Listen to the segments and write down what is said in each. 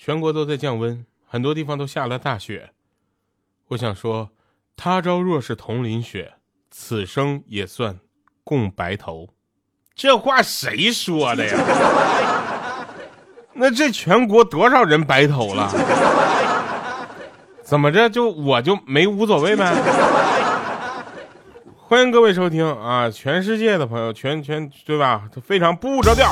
全国都在降温，很多地方都下了大雪。我想说，他朝若是同淋雪，此生也算共白头。这话谁说的呀？那这全国多少人白头了？怎么着就我就没无所谓呗？欢迎各位收听啊！全世界的朋友，全全对吧？非常不着调。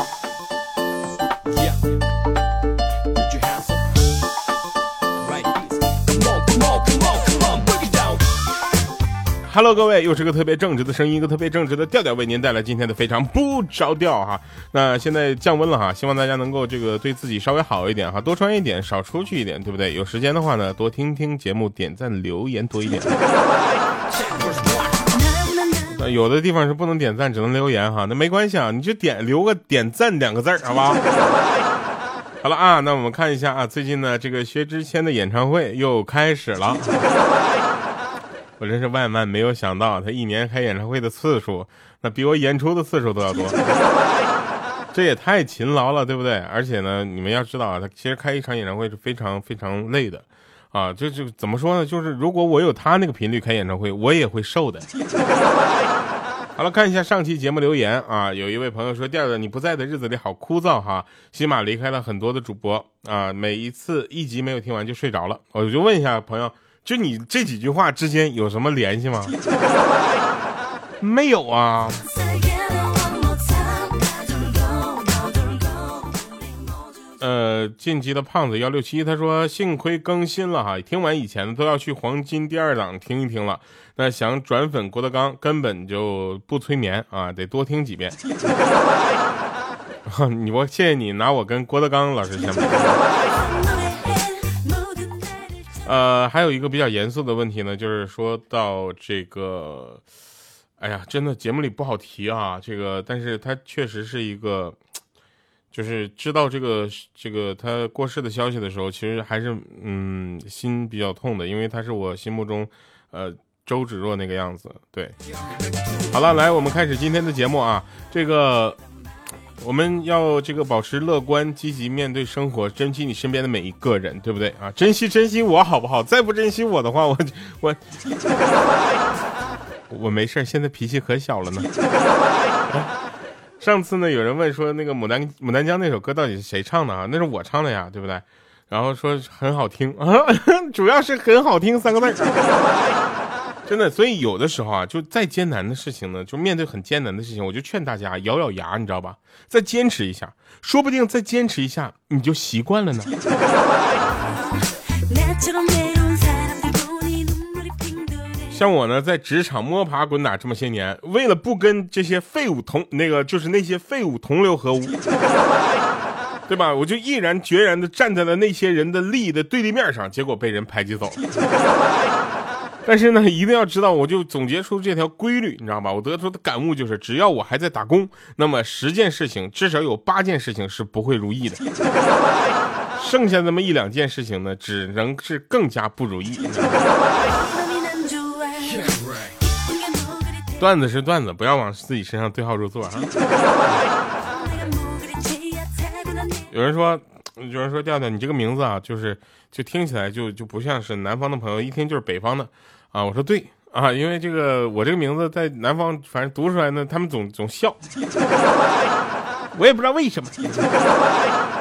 Hello，各位，又是个特别正直的声音，一个特别正直的调调，为您带来今天的非常不着调哈。那现在降温了哈，希望大家能够这个对自己稍微好一点哈，多穿一点，少出去一点，对不对？有时间的话呢，多听听节目，点赞留言多一点。那有的地方是不能点赞，只能留言哈，那没关系啊，你就点留个点赞两个字儿，好吧？好了啊，那我们看一下啊，最近呢，这个薛之谦的演唱会又开始了。我真是万万没有想到，他一年开演唱会的次数，那比我演出的次数都要多。这也太勤劳了，对不对？而且呢，你们要知道啊，他其实开一场演唱会是非常非常累的，啊，就就怎么说呢？就是如果我有他那个频率开演唱会，我也会瘦的。好了，看一下上期节目留言啊，有一位朋友说：“第二个你不在的日子里好枯燥哈，起码离开了很多的主播啊，每一次一集没有听完就睡着了。”我就问一下朋友。就你这几句话之间有什么联系吗？没有啊。呃，晋级的胖子幺六七他说幸亏更新了哈，听完以前的都要去黄金第二档听一听了。那想转粉郭德纲根本就不催眠啊，得多听几遍。你我谢谢你拿我跟郭德纲老师相比。呃，还有一个比较严肃的问题呢，就是说到这个，哎呀，真的节目里不好提啊，这个，但是他确实是一个，就是知道这个这个他过世的消息的时候，其实还是嗯心比较痛的，因为他是我心目中，呃，周芷若那个样子。对，好了，来，我们开始今天的节目啊，这个。我们要这个保持乐观积极面对生活，珍惜你身边的每一个人，对不对啊？珍惜珍惜我好不好？再不珍惜我的话，我我 我没事现在脾气可小了呢。上次呢，有人问说那个牡丹牡丹江那首歌到底是谁唱的啊？那是我唱的呀，对不对？然后说很好听啊，主要是很好听三个字。真的，所以有的时候啊，就再艰难的事情呢，就面对很艰难的事情，我就劝大家咬咬牙，你知道吧？再坚持一下，说不定再坚持一下，你就习惯了呢。像我呢，在职场摸爬滚打这么些年，为了不跟这些废物同那个，就是那些废物同流合污，对吧？我就毅然决然的站在了那些人的利益的对立面上，结果被人排挤走了。但是呢，一定要知道，我就总结出这条规律，你知道吧？我得出的感悟就是，只要我还在打工，那么十件事情至少有八件事情是不会如意的，剩下那么一两件事情呢，只能是更加不如意。段子是段子，不要往自己身上对号入座啊！有人说，有人说，调调，你这个名字啊，就是就听起来就就不像是南方的朋友，一听就是北方的。啊，我说对啊，因为这个我这个名字在南方，反正读出来呢，他们总总笑，我也不知道为什么。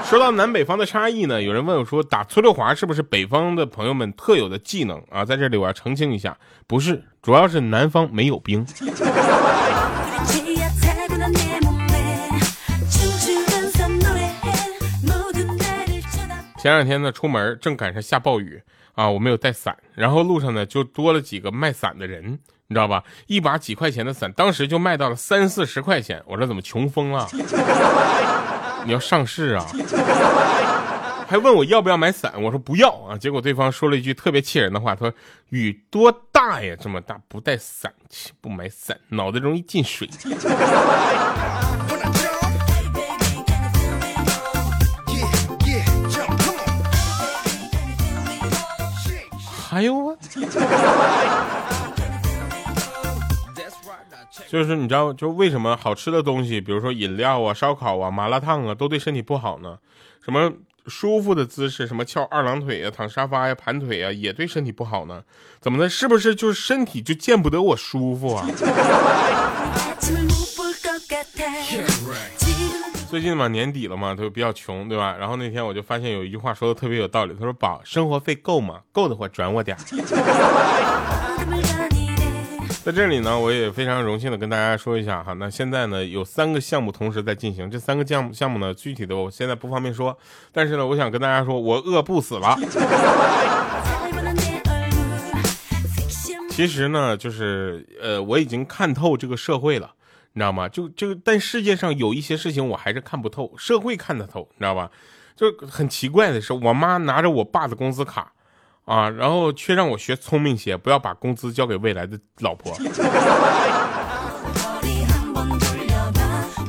说到南北方的差异呢，有人问我说，打搓溜滑是不是北方的朋友们特有的技能啊？在这里我要澄清一下，不是，主要是南方没有冰。前两天呢，出门正赶上下暴雨。啊，我没有带伞，然后路上呢就多了几个卖伞的人，你知道吧？一把几块钱的伞，当时就卖到了三四十块钱。我说怎么穷疯了？你要上市啊？还问我要不要买伞？我说不要啊。结果对方说了一句特别气人的话，他说雨多大呀？这么大不带伞，不买伞，脑袋容易进水。就是你知道，就为什么好吃的东西，比如说饮料啊、烧烤啊、麻辣烫啊，都对身体不好呢？什么舒服的姿势，什么翘二郎腿啊、躺沙发呀、盘腿啊，也对身体不好呢？怎么的？是不是就是身体就见不得我舒服啊？最近嘛，年底了嘛，都比较穷，对吧？然后那天我就发现有一句话说的特别有道理，他说：“宝，生活费够吗？够的话转我点儿 在这里呢，我也非常荣幸的跟大家说一下哈，那现在呢有三个项目同时在进行，这三个项目项目呢具体的我现在不方便说，但是呢，我想跟大家说，我饿不死了。其实呢，就是呃，我已经看透这个社会了，你知道吗？就就，但世界上有一些事情我还是看不透，社会看得透，你知道吧？就很奇怪的是，我妈拿着我爸的工资卡。啊，然后却让我学聪明些，不要把工资交给未来的老婆。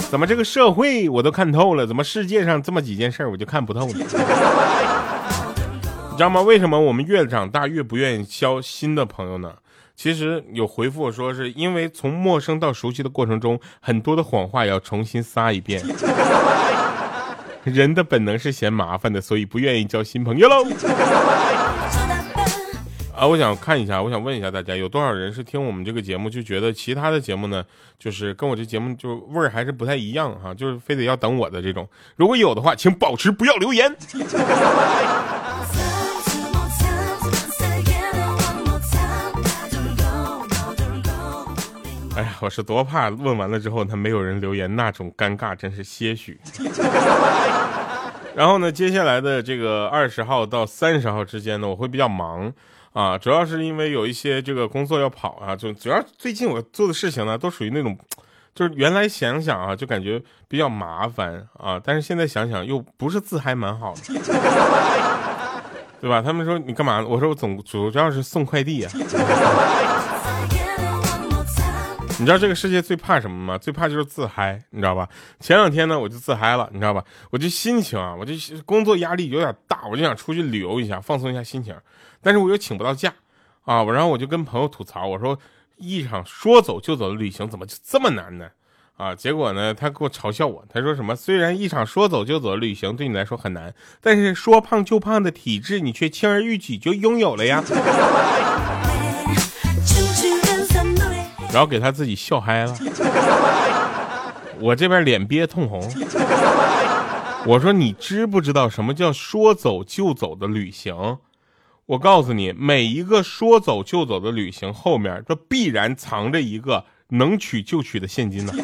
怎么这个社会我都看透了，怎么世界上这么几件事我就看不透呢？你知道吗？为什么我们越长大越不愿意交新的朋友呢？其实有回复我说，是因为从陌生到熟悉的过程中，很多的谎话要重新撒一遍。人的本能是嫌麻烦的，所以不愿意交新朋友喽。啊，我想看一下，我想问一下大家，有多少人是听我们这个节目就觉得其他的节目呢，就是跟我这节目就味儿还是不太一样哈，就是非得要等我的这种。如果有的话，请保持不要留言。我是多怕问完了之后他没有人留言，那种尴尬真是些许。然后呢，接下来的这个二十号到三十号之间呢，我会比较忙。啊，主要是因为有一些这个工作要跑啊，就主要最近我做的事情呢，都属于那种，就是原来想想啊，就感觉比较麻烦啊，但是现在想想又不是字还蛮好的，对吧？他们说你干嘛？我说我总主要是送快递啊。你知道这个世界最怕什么吗？最怕就是自嗨，你知道吧？前两天呢，我就自嗨了，你知道吧？我就心情啊，我就工作压力有点大，我就想出去旅游一下，放松一下心情，但是我又请不到假，啊，我然后我就跟朋友吐槽，我说一场说走就走的旅行怎么就这么难呢？啊，结果呢，他给我嘲笑我，他说什么？虽然一场说走就走的旅行对你来说很难，但是说胖就胖的体质你却轻而易举就拥有了呀。然后给他自己笑嗨了，我这边脸憋通红。我说你知不知道什么叫说走就走的旅行？我告诉你，每一个说走就走的旅行后面，这必然藏着一个能取就取的现金呢。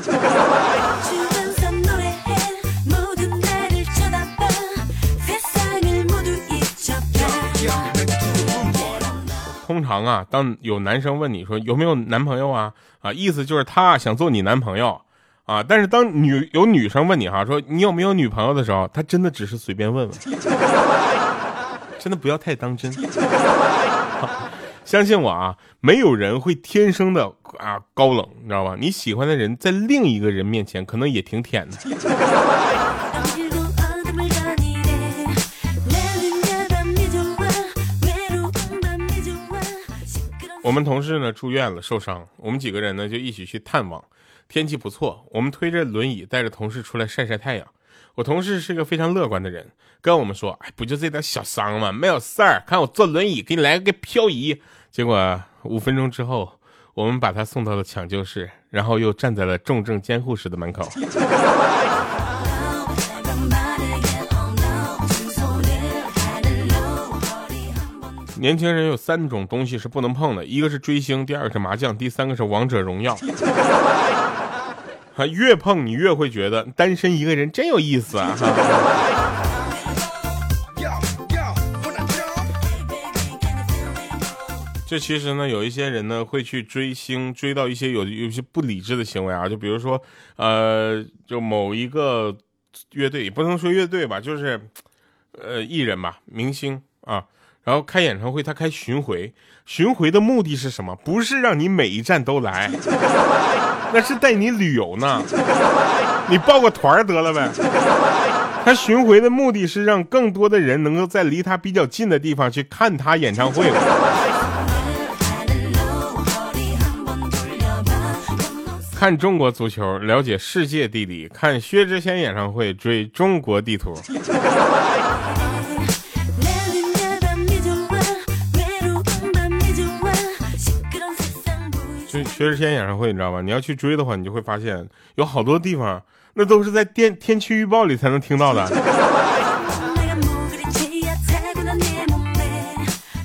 通常啊，当有男生问你说有没有男朋友啊啊，意思就是他想做你男朋友啊。但是当女有女生问你哈说你有没有女朋友的时候，他真的只是随便问问，真的不要太当真。相信我啊，没有人会天生的啊高冷，你知道吧？你喜欢的人在另一个人面前可能也挺舔的。我们同事呢住院了，受伤，我们几个人呢就一起去探望。天气不错，我们推着轮椅带着同事出来晒晒太阳。我同事是个非常乐观的人，跟我们说：“哎，不就这点小伤吗？没有事儿，看我坐轮椅给你来个漂移。”结果五分钟之后，我们把他送到了抢救室，然后又站在了重症监护室的门口。年轻人有三种东西是不能碰的，一个是追星，第二个是麻将，第三个是王者荣耀。啊，越碰你越会觉得单身一个人真有意思啊！这其实呢，有一些人呢会去追星，追到一些有有些不理智的行为啊，就比如说，呃，就某一个乐队，也不能说乐队吧，就是，呃，艺人吧，明星啊。然后开演唱会，他开巡回，巡回的目的是什么？不是让你每一站都来，那是带你旅游呢。你报个团得了呗。他巡回的目的是让更多的人能够在离他比较近的地方去看他演唱会。看中国足球，了解世界地理；看薛之谦演唱会，追中国地图。薛之谦演唱会你知道吧？你要去追的话，你就会发现有好多地方那都是在电天气预报里才能听到的。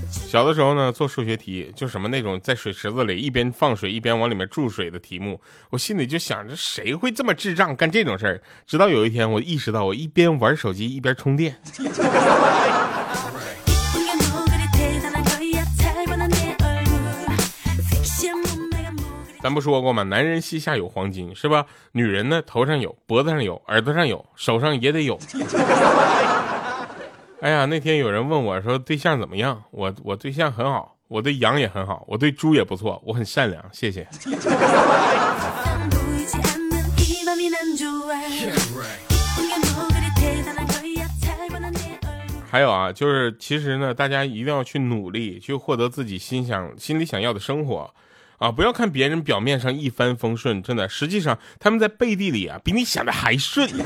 小的时候呢，做数学题就什么那种在水池子里一边放水一边往里面注水的题目，我心里就想着谁会这么智障干这种事儿？直到有一天我意识到，我一边玩手机一边充电。咱不说过吗？男人膝下有黄金，是吧？女人呢，头上有，脖子上有，耳朵上有，手上也得有。哎呀，那天有人问我说对象怎么样？我我对象很好，我对羊也很好，我对猪也不错，我很善良，谢谢。还有啊，就是其实呢，大家一定要去努力，去获得自己心想心里想要的生活，啊，不要看别人表面上一帆风顺，真的，实际上他们在背地里啊，比你想的还顺。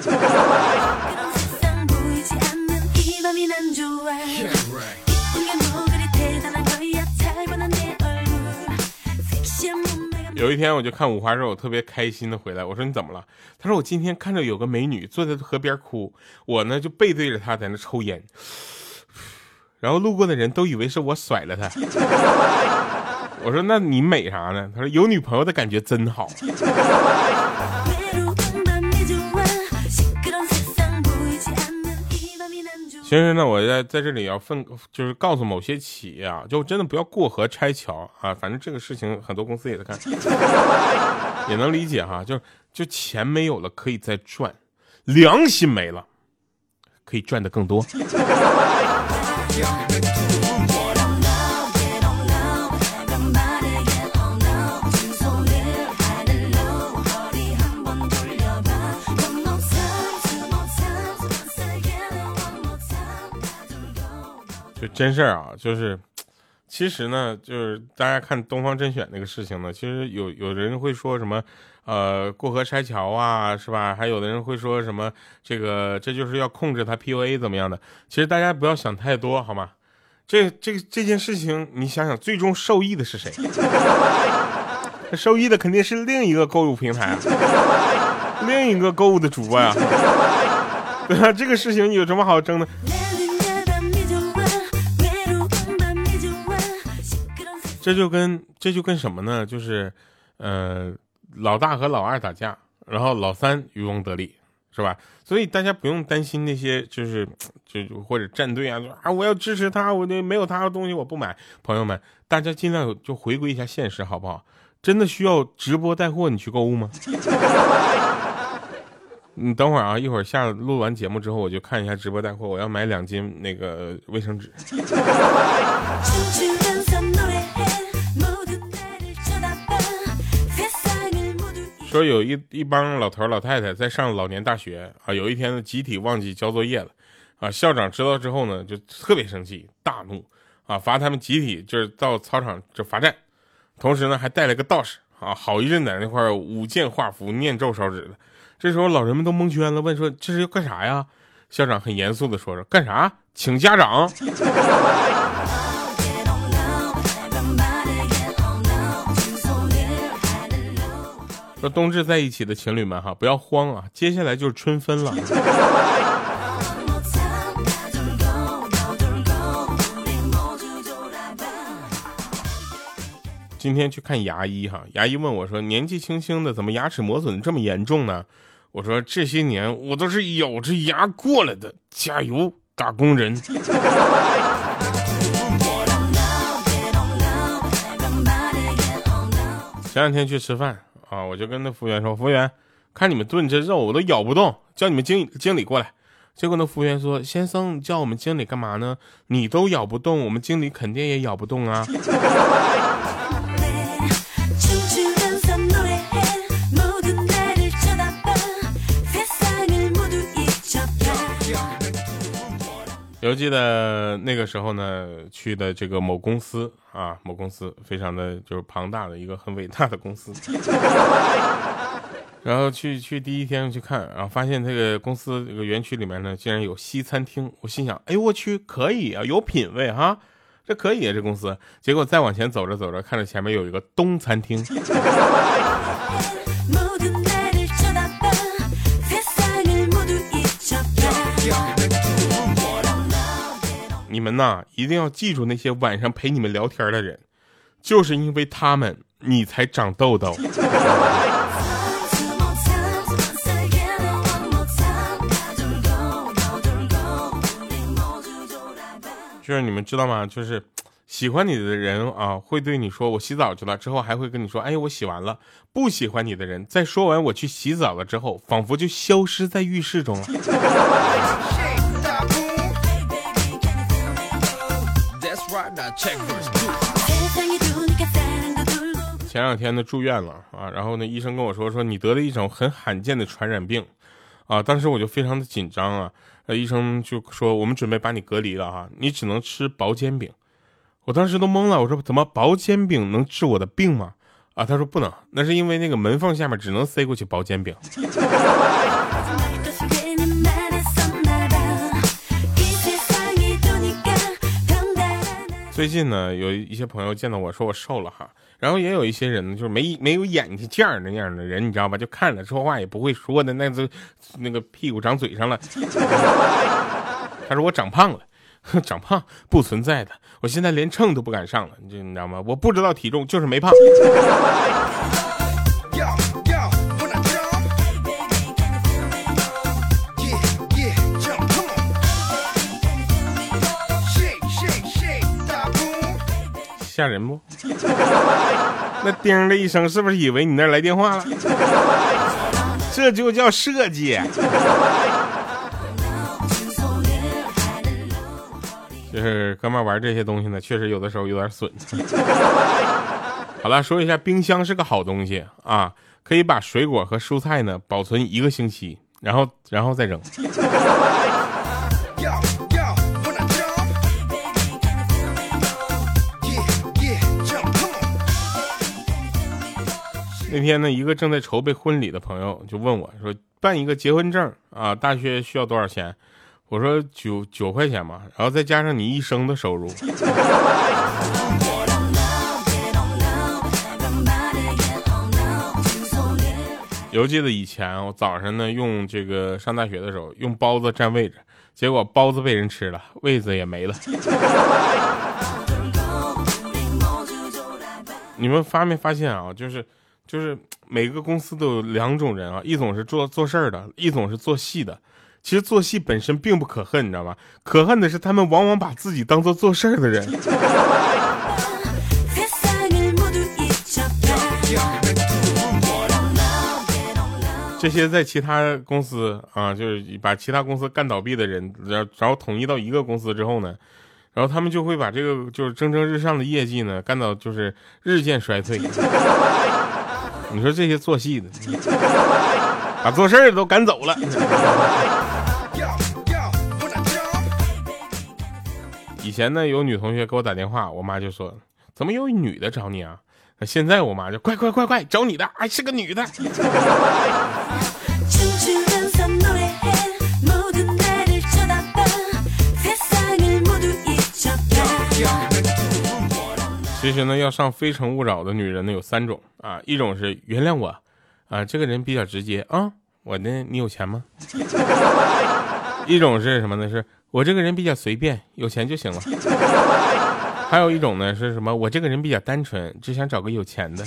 有一天我就看五花肉，特别开心的回来。我说你怎么了？他说我今天看着有个美女坐在河边哭，我呢就背对着她在那抽烟，然后路过的人都以为是我甩了她。我说那你美啥呢？他说有女朋友的感觉真好。其实呢，我在在这里要分，就是告诉某些企业啊，就真的不要过河拆桥啊。反正这个事情很多公司也在看，也能理解哈。就就钱没有了可以再赚，良心没了可以赚的更多。真事儿啊，就是，其实呢，就是大家看东方甄选那个事情呢，其实有有人会说什么，呃，过河拆桥啊，是吧？还有的人会说什么，这个这就是要控制他 PUA 怎么样的？其实大家不要想太多，好吗？这这这件事情，你想想，最终受益的是谁？受益的肯定是另一个购物平台，另一个购物的主播呀，对吧？这个事情有什么好争的？这就跟这就跟什么呢？就是，呃，老大和老二打架，然后老三渔翁得利，是吧？所以大家不用担心那些，就是就就或者站队啊，啊，我要支持他，我那没有他的东西我不买。朋友们，大家尽量就回归一下现实，好不好？真的需要直播带货你去购物吗？你等会儿啊，一会儿下录完节目之后，我就看一下直播带货，我要买两斤那个卫生纸。说有一一帮老头老太太在上老年大学啊，有一天呢集体忘记交作业了，啊校长知道之后呢就特别生气大怒啊罚他们集体就是到操场就罚站，同时呢还带了个道士啊好一阵在那块舞剑画符念咒烧纸的，这时候老人们都蒙圈了，问说这是要干啥呀？校长很严肃的说说干啥？请家长。说冬至在一起的情侣们哈，不要慌啊！接下来就是春分了。今天去看牙医哈，牙医问我说：“年纪轻轻的，怎么牙齿磨损这么严重呢？”我说：“这些年我都是咬着牙过来的，加油，打工人。”前两天去吃饭。啊！我就跟那服务员说：“服务员，看你们炖这肉，我都咬不动，叫你们经理经理过来。”结果那服务员说：“先生，叫我们经理干嘛呢？你都咬不动，我们经理肯定也咬不动啊。”我记得那个时候呢，去的这个某公司啊，某公司非常的就是庞大的一个很伟大的公司，然后去去第一天去看，然后发现这个公司这个园区里面呢，竟然有西餐厅，我心想，哎呦我去，可以啊，有品位哈，这可以啊，这公司。结果再往前走着走着，看着前面有一个东餐厅。你们呐，一定要记住那些晚上陪你们聊天的人，就是因为他们，你才长痘痘。就是你们知道吗？就是喜欢你的人啊，会对你说“我洗澡去了”，之后还会跟你说“哎，我洗完了”。不喜欢你的人，在说完“我去洗澡了”之后，仿佛就消失在浴室中了。前两天呢住院了啊，然后呢医生跟我说说你得了一种很罕见的传染病，啊，当时我就非常的紧张啊，呃医生就说我们准备把你隔离了哈，你只能吃薄煎饼，我当时都懵了，我说怎么薄煎饼能治我的病吗？啊，他说不能，那是因为那个门缝下面只能塞过去薄煎饼。最近呢，有一些朋友见到我说我瘦了哈，然后也有一些人呢，就是没没有眼睛见儿那样的人，你知道吧？就看着说话也不会说的，那子那个屁股长嘴上了。他说我长胖了，长胖不存在的，我现在连秤都不敢上了，你你知道吗？我不知道体重，就是没胖。吓人不？那叮的一声，是不是以为你那来电话了？这就叫设计。就是哥们玩这些东西呢，确实有的时候有点损。好了，说一下，冰箱是个好东西啊，可以把水果和蔬菜呢保存一个星期，然后然后再扔。那天呢，一个正在筹备婚礼的朋友就问我说：“办一个结婚证啊，大约需要多少钱？”我说：“九九块钱嘛，然后再加上你一生的收入。”犹记得以前我早上呢用这个上大学的时候用包子占位置，结果包子被人吃了，位子也没了。你们发没发现啊？就是。就是每个公司都有两种人啊，一种是做做事儿的，一种是做戏的。其实做戏本身并不可恨，你知道吗？可恨的是他们往往把自己当做做事儿的人。这些在其他公司啊，就是把其他公司干倒闭的人，然然后统一到一个公司之后呢，然后他们就会把这个就是蒸蒸日上的业绩呢，干到就是日渐衰退。你说这些做戏的，把做事的都赶走了。以前呢，有女同学给我打电话，我妈就说：“怎么有女的找你啊？”现在我妈就：“快快快快，找你的，哎是个女的。”其实呢，要上《非诚勿扰》的女人呢有三种啊，一种是原谅我，啊，这个人比较直接啊，我呢你有钱吗？一种是什么呢？是我这个人比较随便，有钱就行了。还有一种呢是什么？我这个人比较单纯，只想找个有钱的。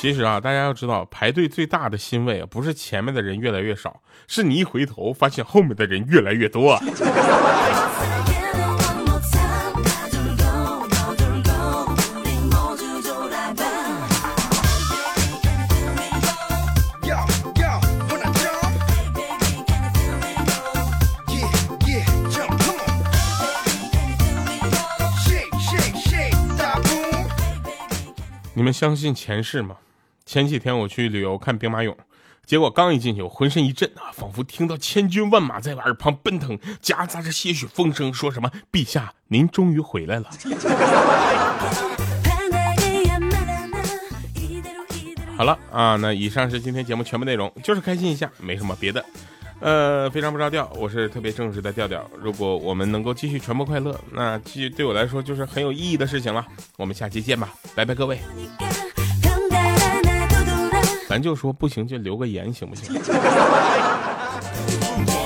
其实啊，大家要知道，排队最大的欣慰啊，不是前面的人越来越少，是你一回头发现后面的人越来越多啊。你们相信前世吗？前几天我去旅游看兵马俑结果刚一进去我浑身一震啊仿佛听到千军万马在我耳旁奔腾夹杂着些许风声说什么陛下您终于回来了。好了啊那以上是今天节目全部内容就是开心一下没什么别的。呃非常不着调我是特别正直的调调如果我们能够继续传播快乐那其实对我来说就是很有意义的事情了。我们下期见吧拜拜各位。咱就说不行就留个言行不行？